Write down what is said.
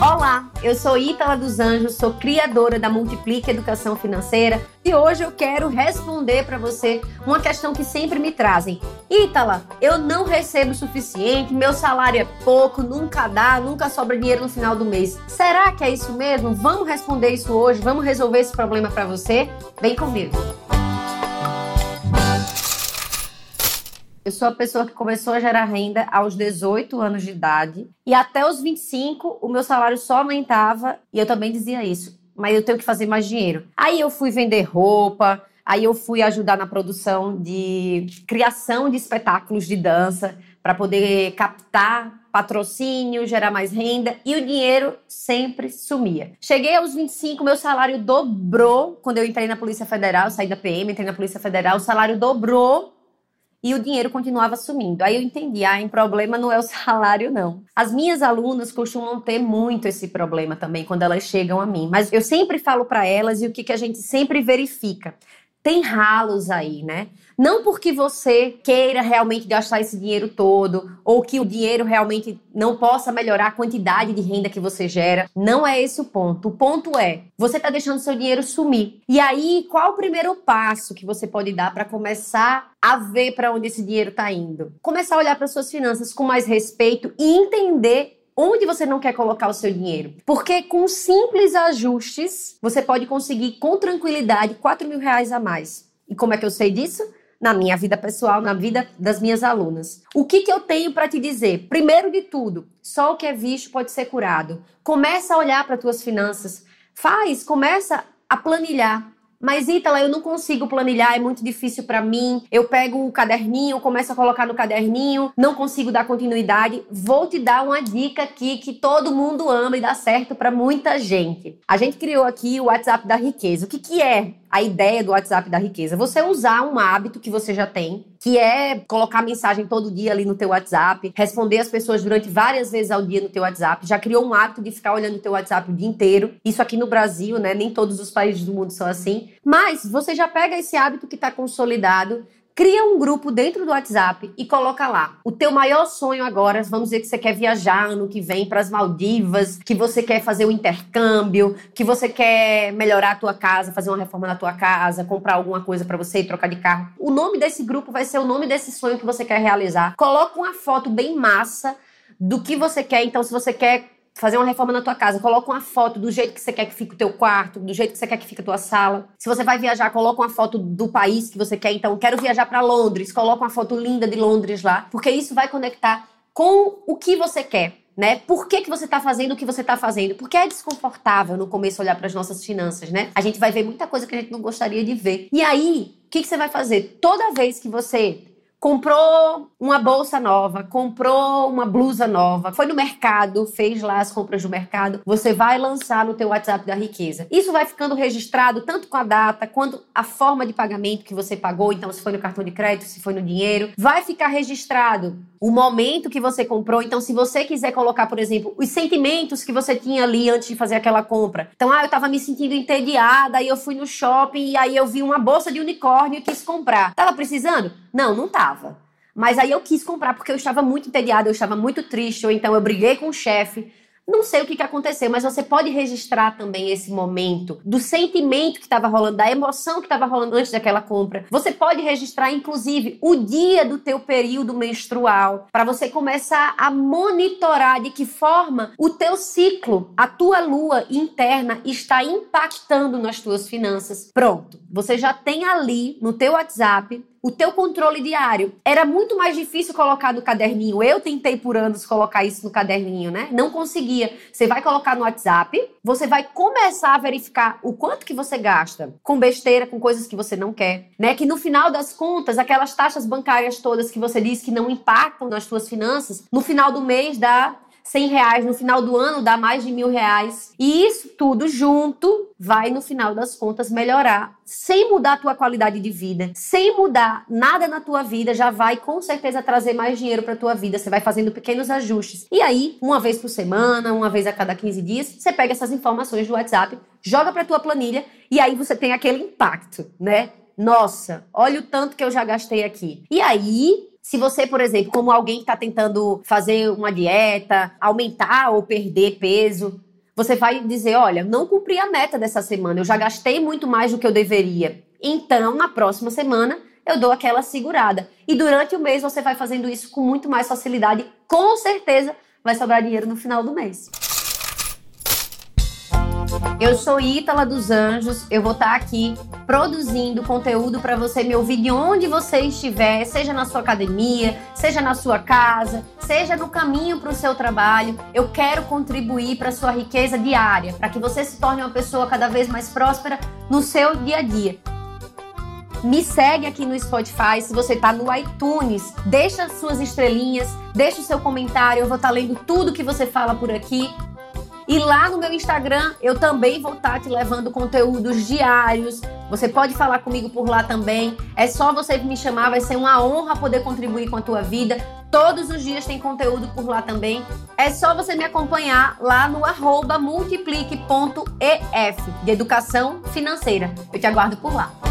Olá, eu sou Ítala dos Anjos, sou criadora da Multiplique Educação Financeira e hoje eu quero responder para você uma questão que sempre me trazem. Ítala, eu não recebo o suficiente, meu salário é pouco, nunca dá, nunca sobra dinheiro no final do mês. Será que é isso mesmo? Vamos responder isso hoje, vamos resolver esse problema para você? Vem comigo. Eu sou a pessoa que começou a gerar renda aos 18 anos de idade. E até os 25 o meu salário só aumentava. E eu também dizia isso, mas eu tenho que fazer mais dinheiro. Aí eu fui vender roupa, aí eu fui ajudar na produção de criação de espetáculos de dança para poder captar patrocínio, gerar mais renda. E o dinheiro sempre sumia. Cheguei aos 25, meu salário dobrou. Quando eu entrei na Polícia Federal, saí da PM, entrei na Polícia Federal, o salário dobrou e o dinheiro continuava sumindo. Aí eu entendi, ah, o problema não é o salário, não. As minhas alunas costumam ter muito esse problema também quando elas chegam a mim, mas eu sempre falo para elas e o que, que a gente sempre verifica tem ralos aí, né? Não porque você queira realmente gastar esse dinheiro todo, ou que o dinheiro realmente não possa melhorar a quantidade de renda que você gera. Não é esse o ponto. O ponto é, você está deixando seu dinheiro sumir. E aí, qual o primeiro passo que você pode dar para começar a ver para onde esse dinheiro está indo? Começar a olhar para suas finanças com mais respeito e entender onde você não quer colocar o seu dinheiro. Porque com simples ajustes, você pode conseguir com tranquilidade 4 mil reais a mais. E como é que eu sei disso? Na minha vida pessoal, na vida das minhas alunas. O que, que eu tenho para te dizer? Primeiro de tudo, só o que é visto pode ser curado. Começa a olhar para tuas finanças. Faz, começa a planilhar. Mas Ítala, eu não consigo planilhar, é muito difícil para mim. Eu pego o caderninho, começo a colocar no caderninho, não consigo dar continuidade. Vou te dar uma dica aqui que todo mundo ama e dá certo para muita gente. A gente criou aqui o WhatsApp da riqueza. O que que é a ideia do WhatsApp da riqueza? Você usar um hábito que você já tem, que é colocar mensagem todo dia ali no teu WhatsApp, responder as pessoas durante várias vezes ao dia no teu WhatsApp. Já criou um hábito de ficar olhando o teu WhatsApp o dia inteiro. Isso aqui no Brasil, né? Nem todos os países do mundo são assim. Mas você já pega esse hábito que está consolidado, Cria um grupo dentro do WhatsApp e coloca lá. O teu maior sonho agora, vamos dizer que você quer viajar ano que vem para as Maldivas, que você quer fazer o um intercâmbio, que você quer melhorar a tua casa, fazer uma reforma na tua casa, comprar alguma coisa para você e trocar de carro. O nome desse grupo vai ser o nome desse sonho que você quer realizar. Coloca uma foto bem massa do que você quer. Então, se você quer fazer uma reforma na tua casa, coloca uma foto do jeito que você quer que fique o teu quarto, do jeito que você quer que fique a tua sala. Se você vai viajar, coloca uma foto do país que você quer. Então, quero viajar para Londres, coloca uma foto linda de Londres lá, porque isso vai conectar com o que você quer. Né? Por que, que você está fazendo o que você está fazendo? Porque é desconfortável no começo olhar para as nossas finanças, né? A gente vai ver muita coisa que a gente não gostaria de ver. E aí, o que, que você vai fazer? Toda vez que você comprou uma bolsa nova, comprou uma blusa nova, foi no mercado, fez lá as compras do mercado, você vai lançar no teu WhatsApp da riqueza. Isso vai ficando registrado tanto com a data quanto a forma de pagamento que você pagou, então se foi no cartão de crédito, se foi no dinheiro, vai ficar registrado o momento que você comprou. Então se você quiser colocar, por exemplo, os sentimentos que você tinha ali antes de fazer aquela compra. Então, ah, eu tava me sentindo entediada, aí eu fui no shopping e aí eu vi uma bolsa de unicórnio e quis comprar. Tava precisando? Não, não tava. Mas aí eu quis comprar porque eu estava muito entediada, eu estava muito triste, ou então eu briguei com o chefe. Não sei o que, que aconteceu, mas você pode registrar também esse momento do sentimento que estava rolando, da emoção que estava rolando antes daquela compra. Você pode registrar, inclusive, o dia do teu período menstrual, para você começar a monitorar de que forma o teu ciclo, a tua lua interna está impactando nas tuas finanças. Pronto, você já tem ali no teu WhatsApp o teu controle diário. Era muito mais difícil colocar no caderninho. Eu tentei por anos colocar isso no caderninho, né? Não conseguia. Você vai colocar no WhatsApp, você vai começar a verificar o quanto que você gasta com besteira, com coisas que você não quer, né? Que no final das contas, aquelas taxas bancárias todas que você diz que não impactam nas suas finanças, no final do mês dá 100 reais, no final do ano dá mais de mil reais. E isso tudo junto vai, no final das contas, melhorar. Sem mudar a tua qualidade de vida, sem mudar nada na tua vida, já vai com certeza trazer mais dinheiro para tua vida. Você vai fazendo pequenos ajustes. E aí, uma vez por semana, uma vez a cada 15 dias, você pega essas informações do WhatsApp, joga para tua planilha e aí você tem aquele impacto, né? Nossa, olha o tanto que eu já gastei aqui. E aí, Se você, por exemplo, como alguém que está tentando fazer uma dieta, aumentar ou perder peso, você vai dizer: olha, não cumpri a meta dessa semana, eu já gastei muito mais do que eu deveria. Então, na próxima semana, eu dou aquela segurada. E durante o mês você vai fazendo isso com muito mais facilidade. Com certeza vai sobrar dinheiro no final do mês. Eu sou Ítala dos Anjos, eu vou estar aqui produzindo conteúdo para você me ouvir de onde você estiver, seja na sua academia, seja na sua casa, seja no caminho para o seu trabalho. Eu quero contribuir para a sua riqueza diária, para que você se torne uma pessoa cada vez mais próspera no seu dia a dia. Me segue aqui no Spotify, se você está no iTunes, deixa suas estrelinhas, deixa o seu comentário, eu vou estar lendo tudo que você fala por aqui. E lá no meu Instagram eu também vou estar te levando conteúdos diários. Você pode falar comigo por lá também. É só você me chamar, vai ser uma honra poder contribuir com a tua vida. Todos os dias tem conteúdo por lá também. É só você me acompanhar lá no multiplique.ef de educação financeira. Eu te aguardo por lá.